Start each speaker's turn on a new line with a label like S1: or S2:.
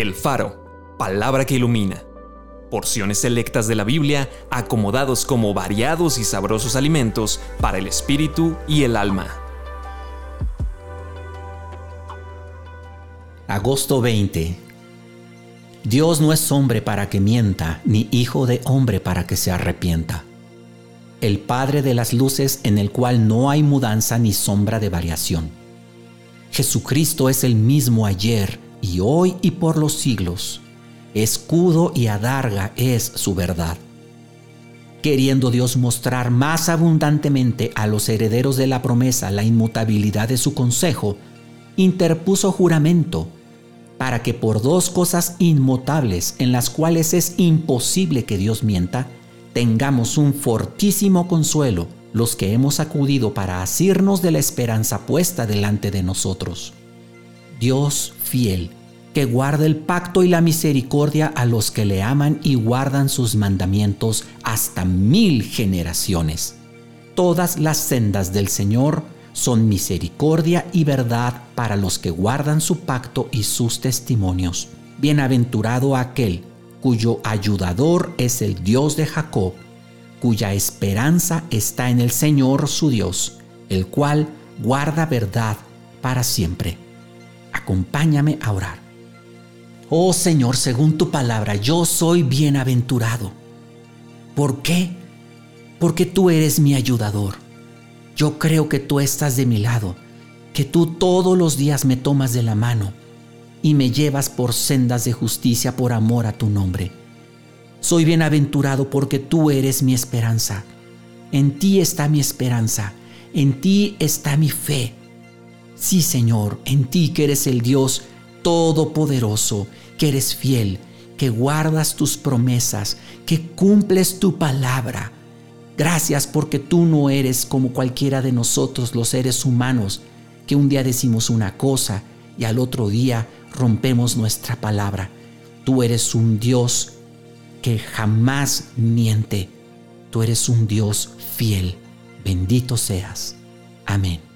S1: El Faro, palabra que ilumina. Porciones selectas de la Biblia acomodados como variados y sabrosos alimentos para el espíritu y el alma.
S2: Agosto 20. Dios no es hombre para que mienta, ni hijo de hombre para que se arrepienta. El Padre de las luces en el cual no hay mudanza ni sombra de variación. Jesucristo es el mismo ayer, y hoy y por los siglos. Escudo y adarga es su verdad. Queriendo Dios mostrar más abundantemente a los herederos de la promesa la inmutabilidad de su consejo, interpuso juramento para que por dos cosas inmutables en las cuales es imposible que Dios mienta, tengamos un fortísimo consuelo los que hemos acudido para asirnos de la esperanza puesta delante de nosotros. Dios fiel, que guarda el pacto y la misericordia a los que le aman y guardan sus mandamientos hasta mil generaciones. Todas las sendas del Señor son misericordia y verdad para los que guardan su pacto y sus testimonios. Bienaventurado aquel cuyo ayudador es el Dios de Jacob, cuya esperanza está en el Señor su Dios, el cual guarda verdad para siempre. Acompáñame a orar. Oh Señor, según tu palabra, yo soy bienaventurado. ¿Por qué? Porque tú eres mi ayudador. Yo creo que tú estás de mi lado, que tú todos los días me tomas de la mano y me llevas por sendas de justicia por amor a tu nombre. Soy bienaventurado porque tú eres mi esperanza. En ti está mi esperanza, en ti está mi fe. Sí, Señor, en ti que eres el Dios todopoderoso, que eres fiel, que guardas tus promesas, que cumples tu palabra. Gracias porque tú no eres como cualquiera de nosotros los seres humanos, que un día decimos una cosa y al otro día rompemos nuestra palabra. Tú eres un Dios que jamás miente. Tú eres un Dios fiel. Bendito seas. Amén.